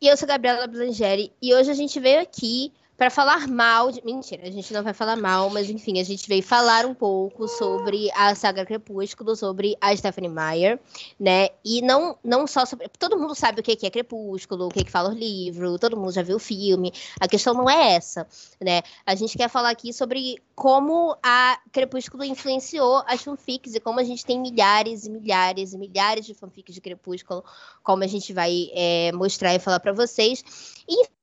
E eu sou a Gabriela Blangeri e hoje a gente veio aqui para falar mal de. Mentira, a gente não vai falar mal, mas enfim, a gente veio falar um pouco sobre a saga Crepúsculo, sobre a Stephanie Meyer, né? E não, não só sobre. Todo mundo sabe o que é Crepúsculo, o que, que fala o livro, todo mundo já viu o filme. A questão não é essa, né? A gente quer falar aqui sobre como a Crepúsculo influenciou as fanfics e como a gente tem milhares e milhares e milhares de fanfics de Crepúsculo, como a gente vai é, mostrar e falar para vocês.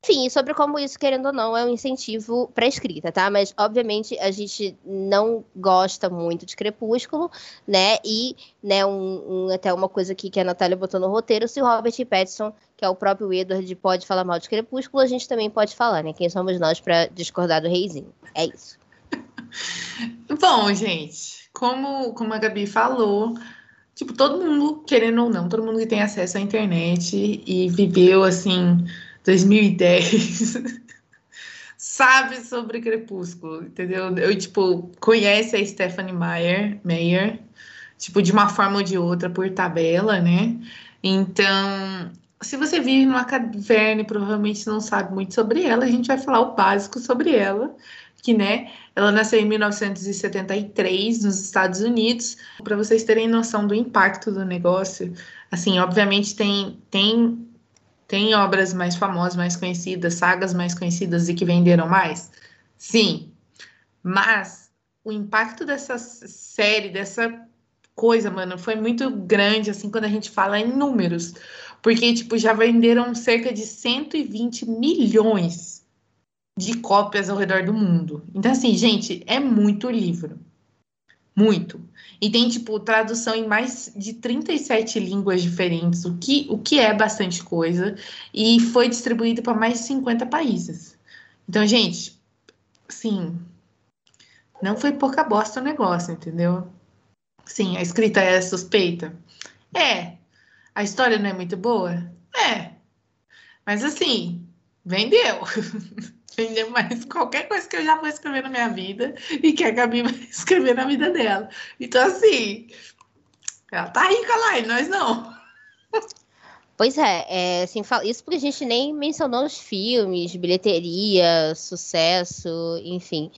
Enfim, sobre como isso, querendo ou não, é um incentivo para escrita, tá? Mas, obviamente, a gente não gosta muito de Crepúsculo, né? E, né, um, um, até uma coisa aqui que a Natália botou no roteiro, se o Robert Pattinson, que é o próprio Edward, pode falar mal de Crepúsculo, a gente também pode falar, né? Quem somos nós para discordar do reizinho? É isso. Bom, gente, como, como a Gabi falou, tipo, todo mundo, querendo ou não, todo mundo que tem acesso à internet e viveu, assim 2010 sabe sobre Crepúsculo, entendeu? Eu, tipo, conhece a Stephanie Meyer, Meyer, tipo, de uma forma ou de outra, por tabela, né? Então, se você vive numa caverna e provavelmente não sabe muito sobre ela, a gente vai falar o básico sobre ela, que, né, ela nasceu em 1973 nos Estados Unidos. Para vocês terem noção do impacto do negócio, assim, obviamente tem tem tem obras mais famosas, mais conhecidas, sagas mais conhecidas e que venderam mais? Sim. Mas o impacto dessa série, dessa coisa, mano, foi muito grande, assim, quando a gente fala em números. Porque, tipo, já venderam cerca de 120 milhões de cópias ao redor do mundo. Então, assim, gente, é muito livro. Muito. E tem, tipo, tradução em mais de 37 línguas diferentes, o que, o que é bastante coisa. E foi distribuído para mais de 50 países. Então, gente, sim, não foi pouca bosta o negócio, entendeu? Sim, a escrita é suspeita? É. A história não é muito boa? É. Mas assim, vendeu. Vendeu mais qualquer coisa que eu já vou escrever na minha vida e que a Gabi vai escrever na vida dela. Então, assim, ela tá rica lá e nós não. Pois é, é assim, isso porque a gente nem mencionou os filmes, bilheteria, sucesso, enfim,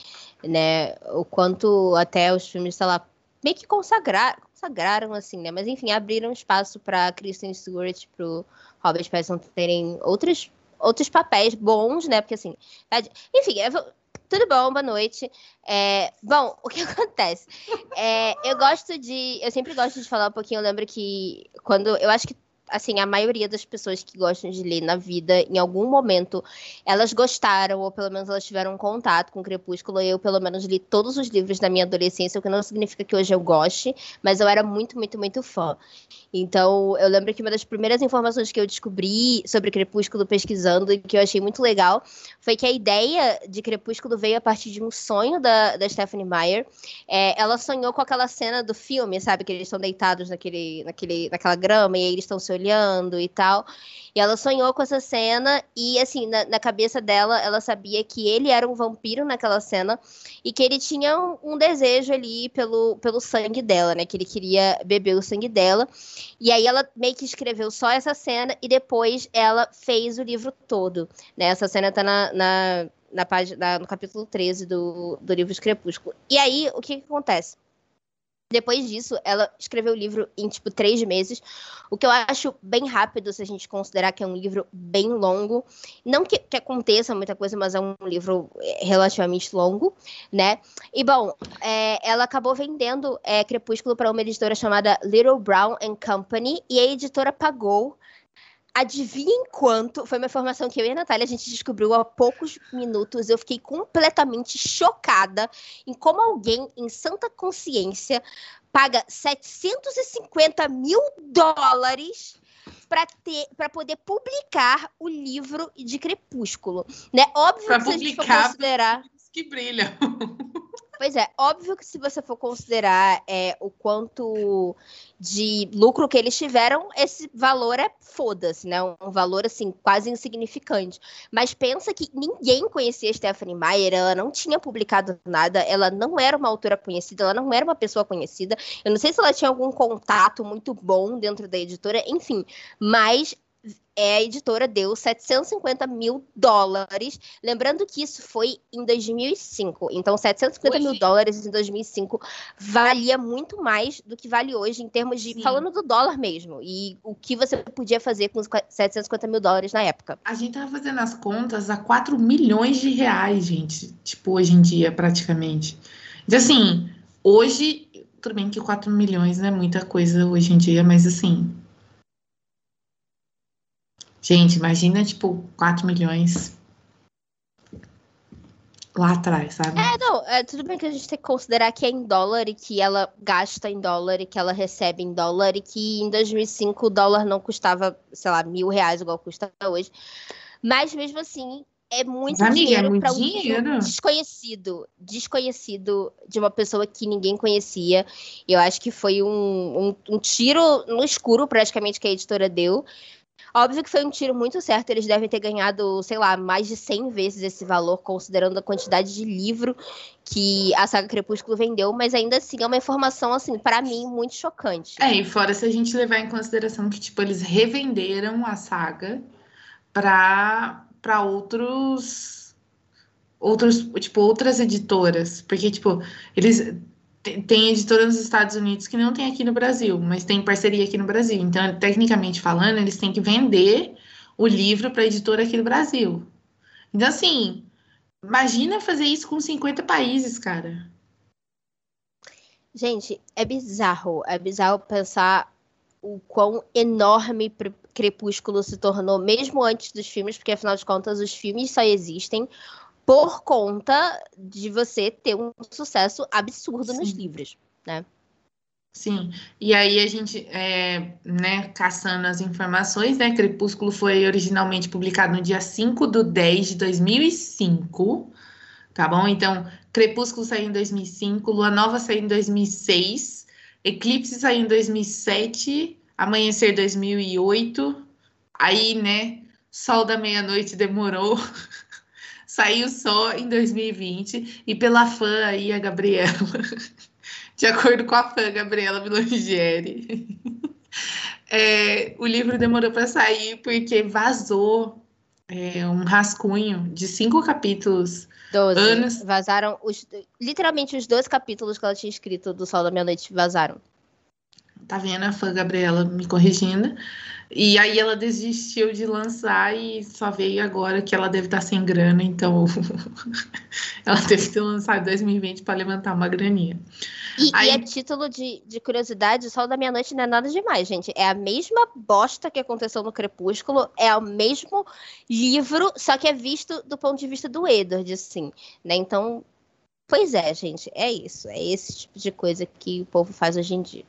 né? O quanto até os filmes, sei lá, meio que consagraram, consagraram assim, né? Mas enfim, abriram espaço para Kristen Stewart, pro Robert Pattinson terem outras outros papéis bons, né? Porque assim, tá... enfim, tudo bom, boa noite. É... bom, o que acontece? É... eu gosto de, eu sempre gosto de falar um pouquinho. Eu lembro que quando eu acho que assim, a maioria das pessoas que gostam de ler na vida, em algum momento, elas gostaram, ou pelo menos elas tiveram contato com Crepúsculo. Eu, pelo menos, li todos os livros da minha adolescência, o que não significa que hoje eu goste, mas eu era muito, muito, muito fã. Então, eu lembro que uma das primeiras informações que eu descobri sobre Crepúsculo pesquisando, e que eu achei muito legal, foi que a ideia de Crepúsculo veio a partir de um sonho da, da Stephanie Meyer. É, ela sonhou com aquela cena do filme, sabe? Que eles estão deitados naquele, naquele, naquela grama e aí eles estão se olhando e tal. E ela sonhou com essa cena e, assim, na, na, cabeça dela, ela sabia que ele era um vampiro naquela cena e que ele tinha um, um, desejo ali pelo, pelo sangue dela, né? Que ele queria beber o sangue dela. E aí ela meio que escreveu só essa cena e depois ela fez o livro todo, né? Essa cena tá na, na, na página, no capítulo 13 do, do livro de Crepúsculo. E aí, o que, que acontece? Depois disso, ela escreveu o livro em, tipo, três meses, o que eu acho bem rápido, se a gente considerar que é um livro bem longo. Não que, que aconteça muita coisa, mas é um livro é, relativamente longo, né? E, bom, é, ela acabou vendendo é, Crepúsculo para uma editora chamada Little Brown and Company, e a editora pagou Adivinhem quanto? Foi uma informação que eu e a Natália a gente descobriu há poucos minutos. Eu fiquei completamente chocada em como alguém em santa consciência paga 750 mil dólares para poder publicar o livro de Crepúsculo, né? Óbvio pra que se a gente for publicar, considerar Que brilha. Pois é, óbvio que se você for considerar é, o quanto de lucro que eles tiveram, esse valor é foda-se, né? Um valor, assim, quase insignificante. Mas pensa que ninguém conhecia Stephanie Meyer, ela não tinha publicado nada, ela não era uma autora conhecida, ela não era uma pessoa conhecida. Eu não sei se ela tinha algum contato muito bom dentro da editora, enfim. Mas é, a editora deu 750 mil dólares. Lembrando que isso foi em 2005. Então, 750 hoje. mil dólares em 2005 valia muito mais do que vale hoje, em termos de. Sim. Falando do dólar mesmo. E o que você podia fazer com os 750 mil dólares na época. A gente tava fazendo as contas a 4 milhões de reais, gente. Tipo, hoje em dia, praticamente. Então, assim, hoje. Tudo bem que 4 milhões não é muita coisa hoje em dia, mas assim, Gente, imagina, tipo, 4 milhões lá atrás, sabe? É, não, é, tudo bem que a gente tem que considerar que é em dólar e que ela gasta em dólar e que ela recebe em dólar e que em 2005 o dólar não custava, sei lá, mil reais igual custa hoje. Mas mesmo assim, é muito Mas, amiga, dinheiro é para um dinheiro. desconhecido, desconhecido de uma pessoa que ninguém conhecia. Eu acho que foi um, um, um tiro no escuro praticamente que a editora deu. Óbvio que foi um tiro muito certo, eles devem ter ganhado, sei lá, mais de 100 vezes esse valor, considerando a quantidade de livro que a saga Crepúsculo vendeu, mas ainda assim é uma informação, assim, para mim, muito chocante. É, e fora se a gente levar em consideração que, tipo, eles revenderam a saga para outros outros, tipo, outras editoras, porque tipo, eles tem editora nos Estados Unidos que não tem aqui no Brasil, mas tem parceria aqui no Brasil. Então, tecnicamente falando, eles têm que vender o livro para a editora aqui no Brasil. Então, assim, imagina fazer isso com 50 países, cara. Gente, é bizarro. É bizarro pensar o quão enorme Crepúsculo se tornou, mesmo antes dos filmes, porque afinal de contas os filmes só existem por conta de você ter um sucesso absurdo Sim. nos livros, né? Sim, e aí a gente, é, né, caçando as informações, né, Crepúsculo foi originalmente publicado no dia 5 de 10 de 2005, tá bom? Então, Crepúsculo saiu em 2005, Lua Nova saiu em 2006, Eclipse saiu em 2007, Amanhecer 2008, aí, né, Sol da Meia-Noite demorou saiu só em 2020 e pela fã aí, a Gabriela, de acordo com a fã Gabriela Milongieri, é, o livro demorou para sair porque vazou é, um rascunho de cinco capítulos. Doze. Anos. Vazaram os, literalmente os dois capítulos que ela tinha escrito do Sol da Meia-Noite vazaram. Tá vendo a fã Gabriela me corrigindo? E aí ela desistiu de lançar e só veio agora que ela deve estar sem grana, então ela teve que lançar em 2020 para levantar uma graninha. E, aí... e é título de, de curiosidade, o Sol da Meia-Noite não é nada demais, gente. É a mesma bosta que aconteceu no Crepúsculo, é o mesmo livro, só que é visto do ponto de vista do Edward, assim, né? Então, pois é, gente, é isso. É esse tipo de coisa que o povo faz hoje em dia.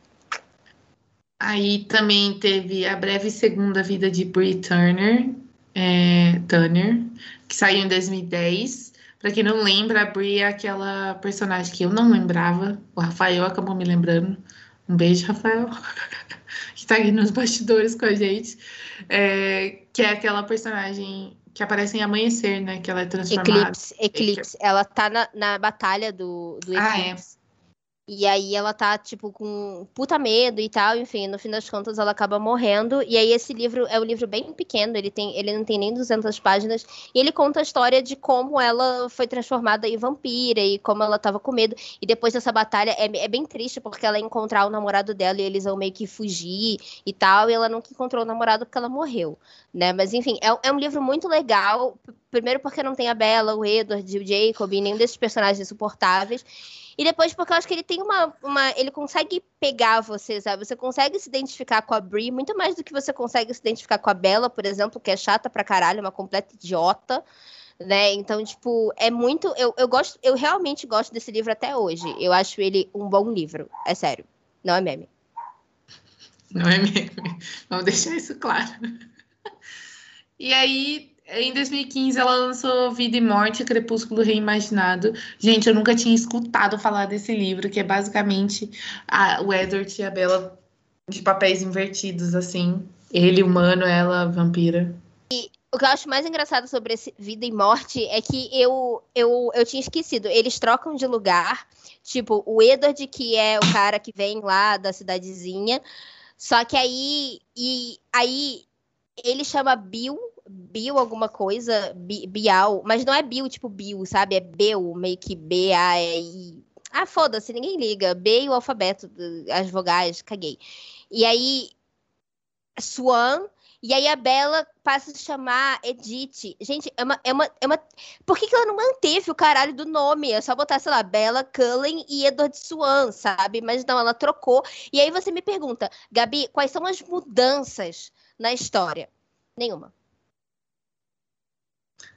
Aí também teve a breve segunda vida de Brie Turner, é, Turner, que saiu em 2010. Para quem não lembra, a Brie é aquela personagem que eu não lembrava. O Rafael acabou me lembrando. Um beijo, Rafael, que está aqui nos bastidores com a gente. É, que é aquela personagem que aparece em Amanhecer, né? Que ela é transformada. Eclipse, Eclipse. Ela tá na, na batalha do, do Eclipse. Ah, é. E aí ela tá, tipo, com puta medo e tal, enfim, no fim das contas ela acaba morrendo. E aí esse livro é um livro bem pequeno, ele, tem, ele não tem nem 200 páginas. E ele conta a história de como ela foi transformada em vampira e como ela tava com medo. E depois dessa batalha é, é bem triste, porque ela encontrar o namorado dela e eles vão meio que fugir e tal. E ela nunca encontrou o namorado porque ela morreu, né? Mas enfim, é, é um livro muito legal. Primeiro porque não tem a Bella, o Edward, o Jacob, nenhum desses personagens insuportáveis. E depois, porque eu acho que ele tem uma, uma. Ele consegue pegar você, sabe? Você consegue se identificar com a Brie muito mais do que você consegue se identificar com a Bella, por exemplo, que é chata pra caralho, uma completa idiota. Né? Então, tipo, é muito. Eu, eu gosto, eu realmente gosto desse livro até hoje. Eu acho ele um bom livro. É sério. Não é meme. Não é meme. Vamos deixar isso claro. E aí, em 2015, ela lançou Vida e Morte, Crepúsculo Reimaginado. Gente, eu nunca tinha escutado falar desse livro, que é basicamente a, o Edward e a Bella de papéis invertidos, assim. Ele humano, ela vampira. E o que eu acho mais engraçado sobre esse Vida e Morte é que eu, eu, eu tinha esquecido. Eles trocam de lugar. Tipo, o Edward, que é o cara que vem lá da cidadezinha. Só que aí. E aí ele chama Bill Bill alguma coisa, Bial, mas não é Bill tipo Bill, sabe? É Bel, meio que B-A-E-I. Ah, foda-se, ninguém liga. B e o alfabeto, as vogais, caguei. E aí, Swan, e aí a Bela passa a chamar Edith. Gente, é uma. É uma, é uma... Por que, que ela não manteve o caralho do nome? É só botar, sei lá, Bela Cullen e Edward Swan, sabe? Mas não, ela trocou. E aí você me pergunta, Gabi, quais são as mudanças na história? Nenhuma.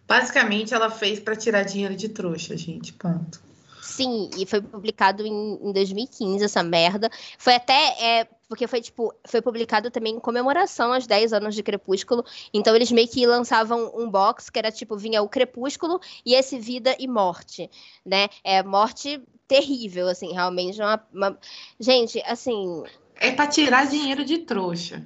Basicamente, ela fez para tirar dinheiro de trouxa, gente. Ponto. Sim, e foi publicado em, em 2015 essa merda. Foi até. É, porque foi, tipo, foi publicado também em comemoração aos 10 anos de Crepúsculo. Então eles meio que lançavam um box que era tipo, vinha o Crepúsculo e esse Vida e Morte, né? É morte terrível, assim, realmente. Uma, uma... Gente, assim. É para tirar dinheiro de trouxa.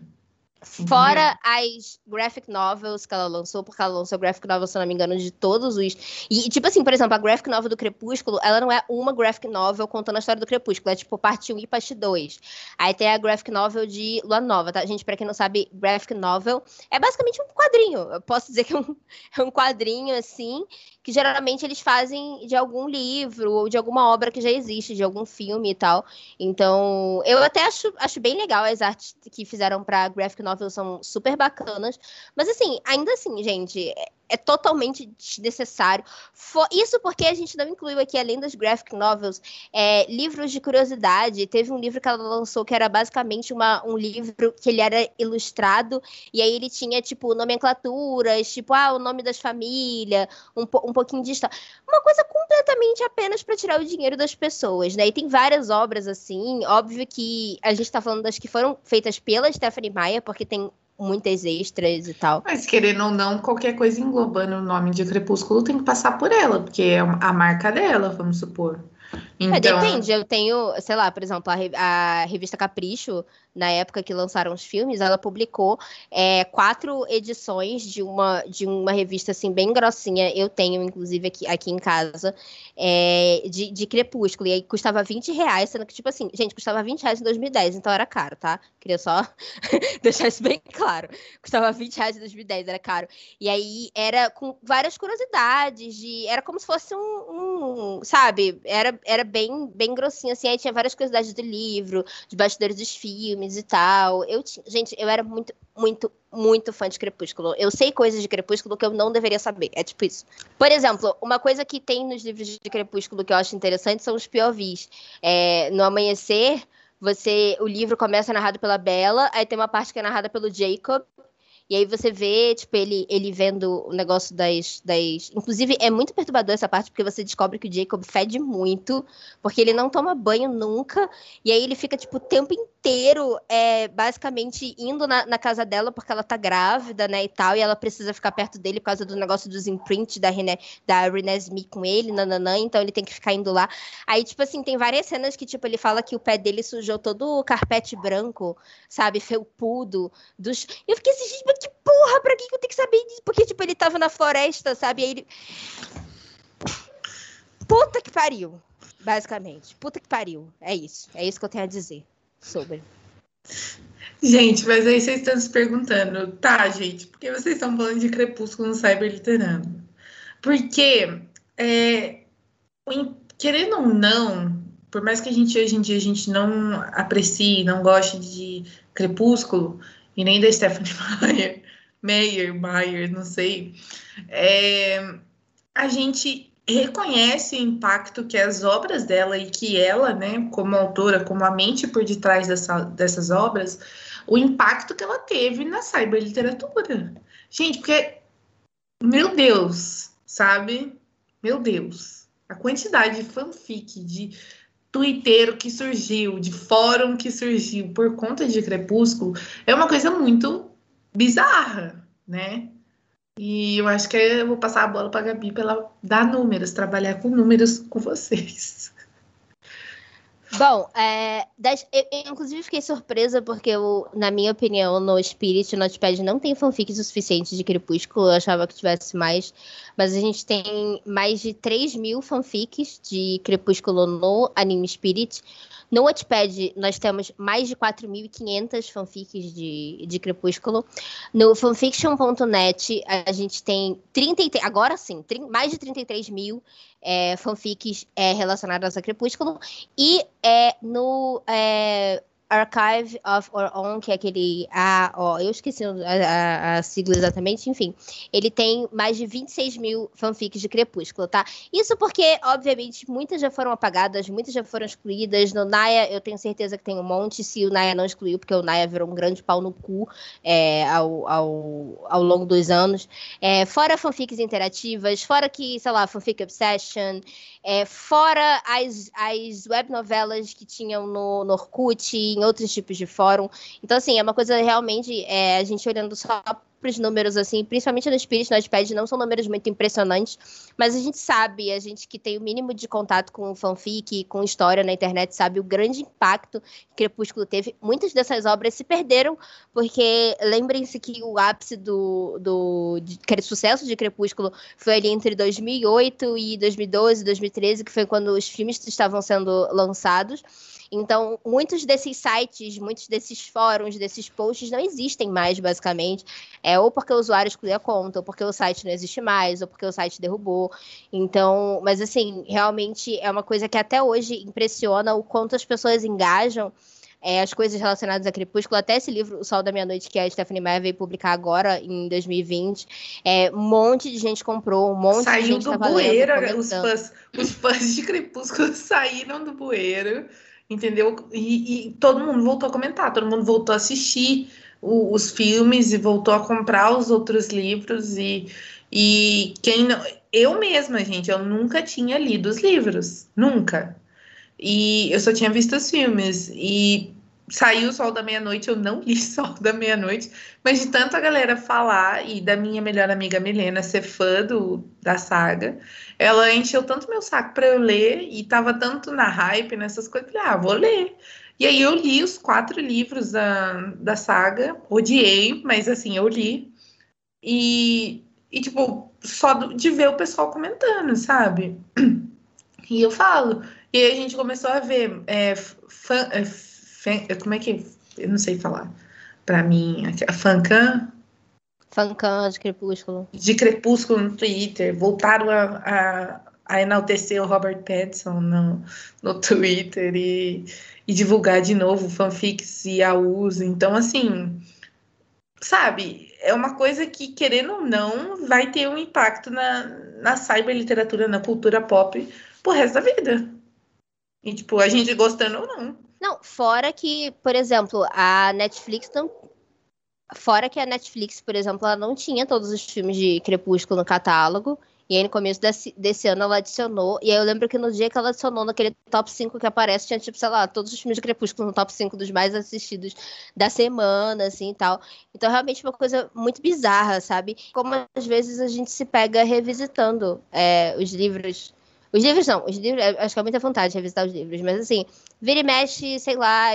Fora as graphic novels que ela lançou, porque ela lançou graphic novel, se não me engano, de todos os. E, tipo assim, por exemplo, a graphic novel do Crepúsculo, ela não é uma graphic novel contando a história do Crepúsculo, é tipo parte 1 e parte 2. Aí tem a graphic novel de Lua Nova, tá? Gente, pra quem não sabe, graphic novel é basicamente um quadrinho. Eu posso dizer que é um, é um quadrinho, assim, que geralmente eles fazem de algum livro ou de alguma obra que já existe, de algum filme e tal. Então, eu até acho, acho bem legal as artes que fizeram pra graphic novel, são super bacanas. Mas assim, ainda assim, gente, é totalmente desnecessário. Isso porque a gente não incluiu aqui, além das graphic novels, é, livros de curiosidade. Teve um livro que ela lançou que era basicamente uma, um livro que ele era ilustrado, e aí ele tinha, tipo, nomenclaturas, tipo, ah, o nome das famílias, um, um pouquinho de história. Uma coisa completamente apenas para tirar o dinheiro das pessoas, né? E tem várias obras assim. Óbvio que a gente tá falando das que foram feitas pela Stephanie Meyer, porque tem muitas extras e tal. Mas querendo ou não, qualquer coisa englobando o nome de Crepúsculo tem que passar por ela, porque é a marca dela, vamos supor. É, então... depende, eu tenho, sei lá, por exemplo, a, a revista Capricho na época que lançaram os filmes, ela publicou é, quatro edições de uma, de uma revista assim bem grossinha. Eu tenho, inclusive, aqui, aqui em casa, é, de, de Crepúsculo. E aí custava 20 reais, sendo que, tipo assim, gente, custava 20 reais em 2010, então era caro, tá? Queria só deixar isso bem claro. Custava 20 reais em 2010, era caro. E aí era com várias curiosidades, de, era como se fosse um, um sabe? Era, era bem, bem grossinho, assim. Aí tinha várias curiosidades do livro, de bastidores dos filmes e tal. Eu, gente, eu era muito, muito, muito fã de Crepúsculo. Eu sei coisas de Crepúsculo que eu não deveria saber. É tipo isso. Por exemplo, uma coisa que tem nos livros de Crepúsculo que eu acho interessante são os POVs. É, no Amanhecer, você, o livro começa narrado pela Bella, aí tem uma parte que é narrada pelo Jacob, e aí você vê, tipo, ele, ele vendo o negócio das, das. Inclusive, é muito perturbador essa parte, porque você descobre que o Jacob fede muito, porque ele não toma banho nunca. E aí ele fica, tipo, o tempo inteiro, é, basicamente, indo na, na casa dela porque ela tá grávida, né? E tal. E ela precisa ficar perto dele por causa do negócio dos imprints da René, da Smith com ele, nananã. Então ele tem que ficar indo lá. Aí, tipo assim, tem várias cenas que, tipo, ele fala que o pé dele sujou todo o carpete branco, sabe? Felpudo. Dos... Eu fiquei assim, gente, que porra, pra que eu tenho que saber disso? Porque, tipo, ele tava na floresta, sabe? Aí ele. Puta que pariu, basicamente. Puta que pariu. É isso. É isso que eu tenho a dizer sobre. Gente, mas aí vocês estão se perguntando, tá, gente, por que vocês estão falando de Crepúsculo no Cyberliterando? Porque, é, querendo ou não, por mais que a gente hoje em dia a gente não aprecie, não goste de Crepúsculo, e nem da Stephanie Meyer, Meyer, Meyer, não sei, é, a gente reconhece o impacto que as obras dela e que ela, né, como autora, como a mente por detrás dessa, dessas obras, o impacto que ela teve na cyberliteratura. Gente, porque, meu Deus, sabe? Meu Deus, a quantidade de fanfic, de twitteiro que surgiu, de fórum que surgiu por conta de Crepúsculo, é uma coisa muito bizarra, né? E eu acho que eu vou passar a bola para a Gabi para ela dar números, trabalhar com números com vocês. Bom, é, das, eu, eu, inclusive fiquei surpresa porque, eu, na minha opinião, no Spirit Notepad não tem fanfics o suficiente de Crepúsculo. Eu achava que tivesse mais. Mas a gente tem mais de 3 mil fanfics de Crepúsculo no Anime Spirit. No Wattpad, nós temos mais de 4.500 fanfics de, de Crepúsculo. No fanfiction.net, a gente tem 33, agora sim, 30, mais de 33 mil é, fanfics é, relacionadas a Crepúsculo. E é, no é, Archive of Our Own, que é aquele. Ah, ó, eu esqueci a, a, a, sigla exatamente, enfim. Ele tem mais de 26 mil fanfics de Crepúsculo, tá? Isso porque, obviamente, muitas já foram apagadas, muitas já foram excluídas. No Naya, eu tenho certeza que tem um monte, se o Naya não excluiu, porque o Naya virou um grande pau no cu é, ao, ao, ao longo dos anos. É, fora fanfics interativas, fora que, sei lá, fanfic Obsession, é, fora as, as web novelas que tinham no, no Orkut, em outros tipos de fórum. Então, assim, é uma coisa realmente, é, a gente olhando só os números, assim, principalmente no Spirit Notepad, não são números muito impressionantes, mas a gente sabe, a gente que tem o mínimo de contato com fanfic, com história na internet, sabe o grande impacto que Crepúsculo teve. Muitas dessas obras se perderam, porque lembrem-se que o ápice do, do de, sucesso de Crepúsculo foi ali entre 2008 e 2012, 2013, que foi quando os filmes estavam sendo lançados. Então, muitos desses sites, muitos desses fóruns, desses posts não existem mais, basicamente. É ou porque o usuário excluiu a conta, ou porque o site não existe mais, ou porque o site derrubou. Então, mas assim, realmente é uma coisa que até hoje impressiona o quanto as pessoas engajam é, as coisas relacionadas a Crepúsculo, até esse livro, O Sol da Meia-Noite, que a Stephanie Meyer veio publicar agora, em 2020. É, um monte de gente comprou, um monte Saiu de gente do bueiro, os fãs, os fãs de Crepúsculo saíram do bueiro entendeu? E, e, todo mundo voltou a comentar, todo mundo voltou a assistir o, os filmes e voltou a comprar os outros livros e, e quem não, eu mesma, gente, eu nunca tinha lido os livros, nunca. E eu só tinha visto os filmes e saiu o Sol da Meia-Noite, eu não li Sol da Meia-Noite, mas de tanto a galera falar e da minha melhor amiga Milena ser fã do, da saga, ela encheu tanto meu saco para eu ler e tava tanto na hype, nessas coisas, falei, ah, vou ler. E aí eu li os quatro livros da, da saga, odiei, mas assim, eu li. E, e tipo, só de ver o pessoal comentando, sabe? E eu falo. E aí a gente começou a ver é, fã, é, como é que. Eu não sei falar. Para mim, a Fancan. Fancan de Crepúsculo. De Crepúsculo no Twitter. Voltaram a, a, a enaltecer o Robert Pattinson no, no Twitter e, e divulgar de novo fanfics e a uso. Então, assim. Sabe, é uma coisa que, querendo ou não, vai ter um impacto na, na cyberliteratura, na cultura pop, pro resto da vida. E, tipo, a gente gostando ou não. Não, fora que, por exemplo, a Netflix não. Fora que a Netflix, por exemplo, ela não tinha todos os filmes de Crepúsculo no catálogo. E aí, no começo desse, desse ano, ela adicionou. E aí, eu lembro que no dia que ela adicionou, naquele top 5 que aparece, tinha, tipo, sei lá, todos os filmes de Crepúsculo no top 5 dos mais assistidos da semana, assim e tal. Então, realmente, uma coisa muito bizarra, sabe? Como às vezes a gente se pega revisitando é, os livros os livros não, os livros, acho que é muita vontade de revisitar os livros, mas assim, vira e mexe, sei lá,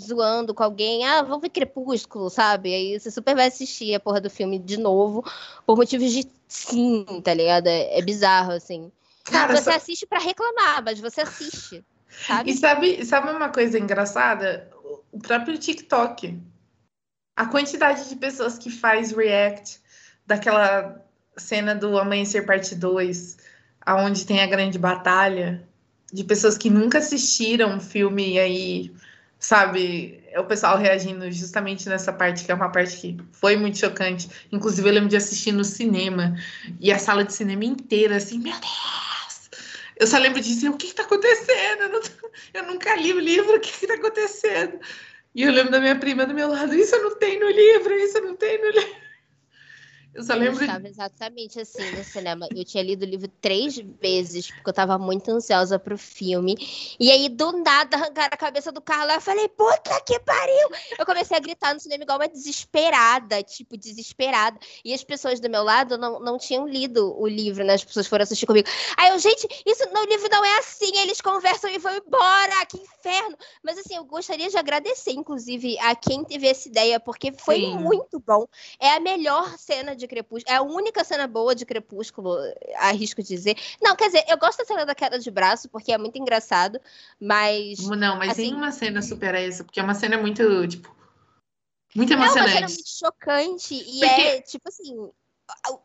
zoando com alguém, ah, vamos ver Crepúsculo, sabe? Aí você super vai assistir a porra do filme de novo, por motivos de sim, tá ligado? É, é bizarro, assim. Cara, você só... assiste para reclamar, mas você assiste. Sabe? E sabe, sabe uma coisa engraçada? O próprio TikTok. A quantidade de pessoas que faz react daquela cena do Amanhecer Parte 2 aonde tem a grande batalha, de pessoas que nunca assistiram o filme e aí, sabe, é o pessoal reagindo justamente nessa parte, que é uma parte que foi muito chocante. Inclusive, eu lembro de assistir no cinema e a sala de cinema inteira, assim, meu Deus! Eu só lembro de dizer, o que está acontecendo? Eu, eu, nunca li o livro, o que está acontecendo? E eu lembro da minha prima do meu lado, isso não tem no livro, isso não tem no livro. Eu só lembro. Eu estava exatamente assim no cinema. Eu tinha lido o livro três vezes, porque eu estava muito ansiosa pro filme. E aí, do nada, arrancaram a cabeça do Carla. Eu falei, puta que pariu! Eu comecei a gritar no cinema igual uma desesperada, tipo, desesperada. E as pessoas do meu lado não, não tinham lido o livro, né? As pessoas foram assistir comigo. Aí eu, gente, isso no livro não é assim. Eles conversam e vão embora. Que inferno! Mas assim, eu gostaria de agradecer, inclusive, a quem teve essa ideia, porque foi Sim. muito bom. É a melhor cena de Crepúsculo. É a única cena boa de Crepúsculo, arrisco dizer. Não, quer dizer, eu gosto da cena da queda de braço, porque é muito engraçado, mas. Não, mas assim, nenhuma cena supera essa, porque é uma cena muito, tipo. Muito emocionante. É uma cena muito chocante. E porque... é, tipo assim,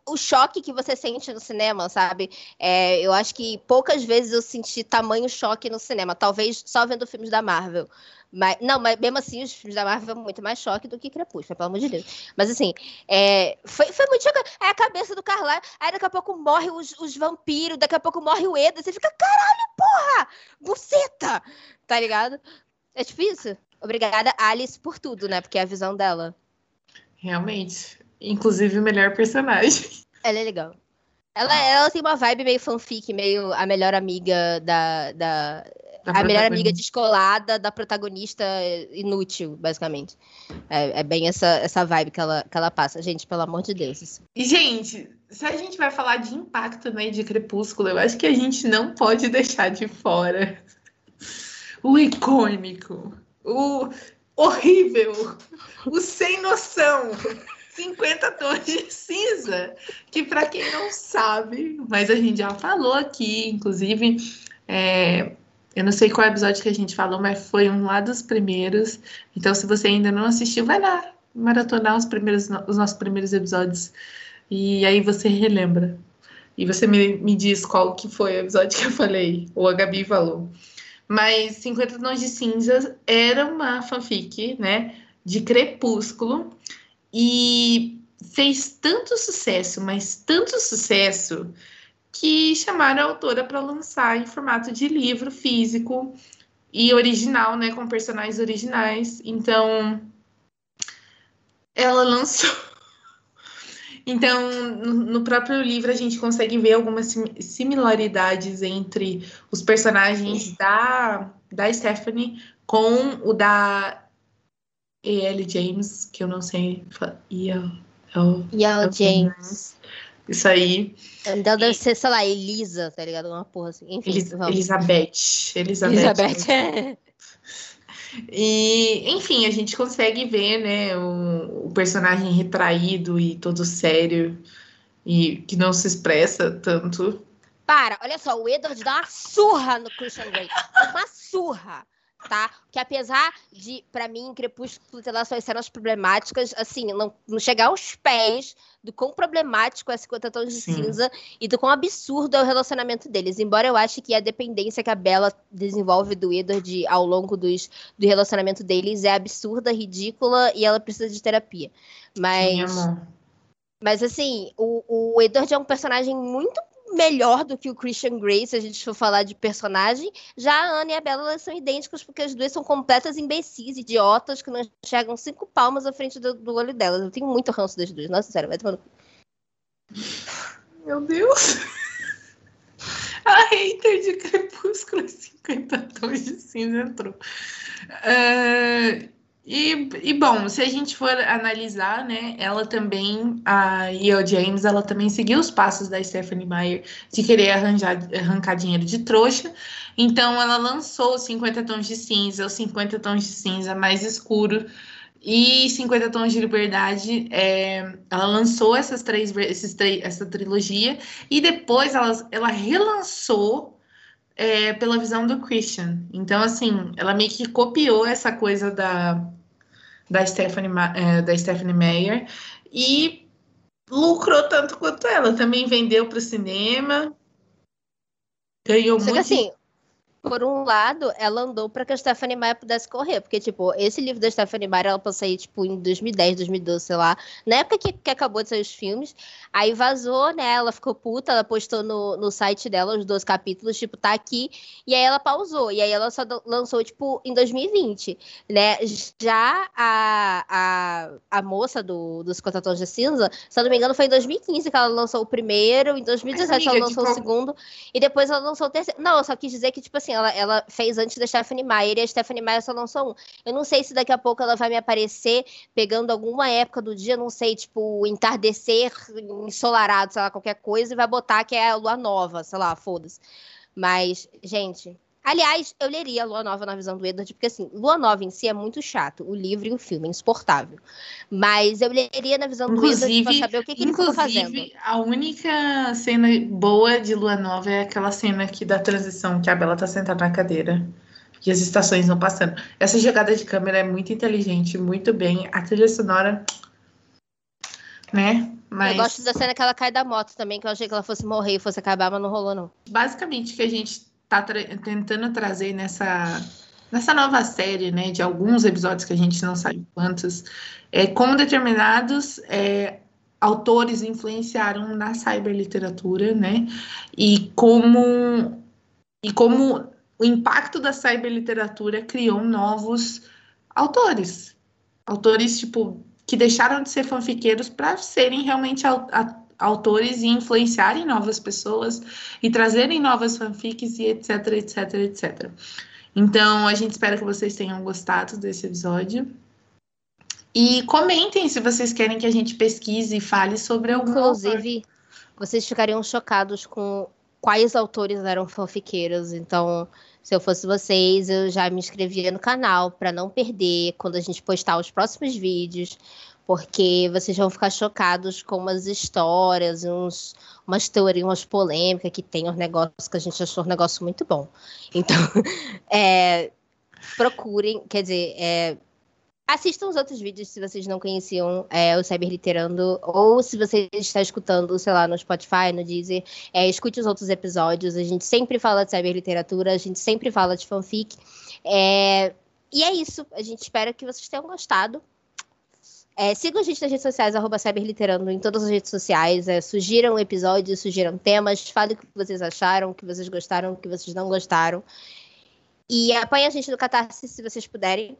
o choque que você sente no cinema, sabe? É, eu acho que poucas vezes eu senti tamanho choque no cinema. Talvez só vendo filmes da Marvel. Mas, não, mas mesmo assim, os filmes da Marvel são muito mais choque do que Crepúsculo, pelo amor de Deus. Mas assim, é, foi, foi muito chocante. Aí a cabeça do Carlyle, aí daqui a pouco morre os, os vampiros, daqui a pouco morre o Eda. Você fica, caralho, porra! Buceta! Tá ligado? É tipo isso. Obrigada, Alice, por tudo, né? Porque é a visão dela. Realmente. Inclusive, o melhor personagem. Ela é legal. Ela, ela tem uma vibe meio fanfic, meio a melhor amiga da, da a melhor amiga descolada da protagonista inútil, basicamente. É, é, bem essa, essa vibe que ela, que ela passa. Gente, pelo amor de Deus. E, gente, se a gente vai falar de impacto né, de Crepúsculo, eu acho que a gente não pode deixar de fora o icônico, o horrível, o sem noção 50 tons de cinza, que para quem não sabe, mas a gente já falou aqui, inclusive, é, eu não sei qual episódio que a gente falou, mas foi um lá dos primeiros. Então, se você ainda não assistiu, vai lá maratonar os primeiros, os nossos primeiros episódios e aí você relembra. E você me, me diz qual que foi o episódio que eu falei, ou a Gabi falou. Mas 50 Tons de Cinza era uma fanfic, né, de Crepúsculo, e fez tanto sucesso, mas tanto sucesso, que chamaram a autora para lançar em formato de livro físico e original, né, com personagens originais. Então, ela lançou. Então, no próprio livro, a gente consegue ver algumas similaridades entre os personagens da, da Stephanie com o da E.L. James, que eu não sei. E.L. E.L. James. Isso aí. Então deve ser, sei lá, Elisa, tá ligado? Uma porra assim. Enfim, Elis Elizabeth. Elizabeth. Elizabeth, é. E, enfim, a gente consegue ver, né, o, o, personagem retraído e todo sério e que não se expressa tanto. Para, olha só, o Edward dá uma surra no Christian Grey. Uma surra tá? Que apesar de, para mim, Crepúsculo ter lá suas cenas problemáticas, assim, não, não chegar aos pés do quão problemático é 50 Tons de Sim. Cinza e do quão absurdo é o relacionamento deles. Embora eu ache que a dependência que a Bella desenvolve do Edward ao longo dos, do relacionamento deles é absurda, ridícula e ela precisa de terapia. Mas. Sim, mas assim, o, o Edward é um personagem muito melhor do que o Christian Grey, se a gente for falar de personagem. Já a Ana e a Bella são idênticas, porque as duas são completas imbecis, idiotas, que não chegam cinco palmas à frente do, do olho delas. Eu tenho muito ranço das duas. Nossa, sério, vai tomando. Meu Deus! A hater de Crepúsculo 50 tons de cinza entrou. Uh, e, e, bom, se a gente for analisar, né, ela também, a E.O. James, ela também seguiu os passos da Stephanie Meyer de querer arranjar, arrancar dinheiro de trouxa. Então, ela lançou 50 tons de cinza, os 50 tons de cinza mais escuro e 50 tons de liberdade. É, ela lançou essas três, esses três, essa trilogia e depois ela, ela relançou é, pela visão do Christian. Então, assim, ela meio que copiou essa coisa da, da, Stephanie, é, da Stephanie Meyer e lucrou tanto quanto ela. Também vendeu para o cinema, ganhou Só muito. Que, assim, por um lado, ela andou para que a Stephanie Meyer pudesse correr, porque, tipo, esse livro da Stephanie Meyer, ela passou sair, tipo, em 2010, 2012, sei lá, na época que, que acabou de sair os filmes, aí vazou, né, ela ficou puta, ela postou no, no site dela os dois capítulos, tipo, tá aqui, e aí ela pausou, e aí ela só lançou, tipo, em 2020, né, já a, a, a moça do, dos Contatões de Cinza, se eu não me engano, foi em 2015 que ela lançou o primeiro, em 2017 ela lançou o segundo, e depois ela lançou o terceiro, não, eu só quis dizer que, tipo assim, ela, ela fez antes da Stephanie Meyer e a Stephanie Meyer só lançou um. Eu não sei se daqui a pouco ela vai me aparecer pegando alguma época do dia, não sei, tipo, entardecer ensolarado, sei lá, qualquer coisa, e vai botar que é a lua nova, sei lá, foda-se. Mas, gente, Aliás, eu leria Lua Nova na visão do Edward, porque assim, Lua Nova em si é muito chato, o livro e o filme, é insuportável. Mas eu leria na visão inclusive, do Edward pra saber o que, que eles estão fazendo. Inclusive, a única cena boa de Lua Nova é aquela cena aqui da transição, que a Bela tá sentada na cadeira. E as estações vão passando. Essa jogada de câmera é muito inteligente, muito bem. A trilha sonora, né? Mas... Eu gosto da cena que ela cai da moto também, que eu achei que ela fosse morrer e fosse acabar, mas não rolou, não. Basicamente, o que a gente está tra tentando trazer nessa, nessa nova série, né, de alguns episódios que a gente não sabe quantos, é como determinados é, autores influenciaram na cyberliteratura, né, e como e como o impacto da cyberliteratura criou novos autores, autores tipo que deixaram de ser fanfiqueiros para serem realmente a, autores e influenciarem novas pessoas e trazerem novas fanfics e etc, etc, etc. Então, a gente espera que vocês tenham gostado desse episódio. E comentem se vocês querem que a gente pesquise e fale sobre algum Inclusive, autor. vocês ficariam chocados com quais autores eram fanfiqueiros. Então, se eu fosse vocês, eu já me inscrevia no canal para não perder quando a gente postar os próximos vídeos porque vocês vão ficar chocados com umas histórias, uns, umas teorias, umas polêmicas que tem uns negócios que a gente achou um negócio muito bom. Então, é, procurem, quer dizer, é, assistam os outros vídeos se vocês não conheciam é, o Cyberliterando, ou se você está escutando, sei lá, no Spotify, no Deezer, é, escute os outros episódios. A gente sempre fala de cyberliteratura, a gente sempre fala de fanfic. É, e é isso. A gente espera que vocês tenham gostado. É, sigam a gente nas redes sociais, arroba Cyberliterando, em todas as redes sociais. É, sugiram episódios, sugiram temas, falem o que vocês acharam, o que vocês gostaram, o que vocês não gostaram. E apoiem a gente no Catarse se vocês puderem.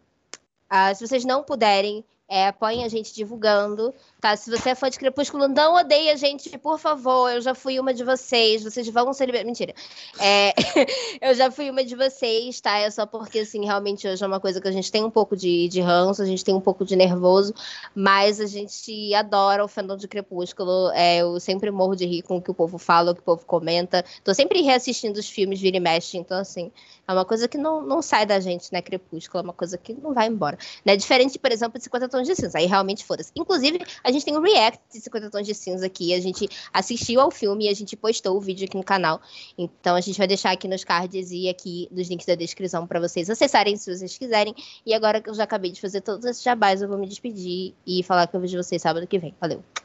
Uh, se vocês não puderem, é, apoiem a gente divulgando, tá? Se você é fã de Crepúsculo, não odeie a gente, por favor. Eu já fui uma de vocês, vocês vão ser liberados. Mentira. É, eu já fui uma de vocês, tá? É só porque, assim, realmente hoje é uma coisa que a gente tem um pouco de, de ranço, a gente tem um pouco de nervoso, mas a gente adora o fandom de Crepúsculo. É, eu sempre morro de rir com o que o povo fala, o que o povo comenta. Tô sempre reassistindo os filmes, vira e mexe, então, assim, é uma coisa que não, não sai da gente, né? Crepúsculo é uma coisa que não vai embora. Né? Diferente, por exemplo, de 50 Tons de Cinza. Aí realmente foda-se. Inclusive, a gente tem um react de 50 Tons de Cinza aqui. A gente assistiu ao filme e a gente postou o vídeo aqui no canal. Então a gente vai deixar aqui nos cards e aqui nos links da descrição para vocês acessarem se vocês quiserem. E agora que eu já acabei de fazer todos esses jabás, eu vou me despedir e falar que eu vejo vocês sábado que vem. Valeu!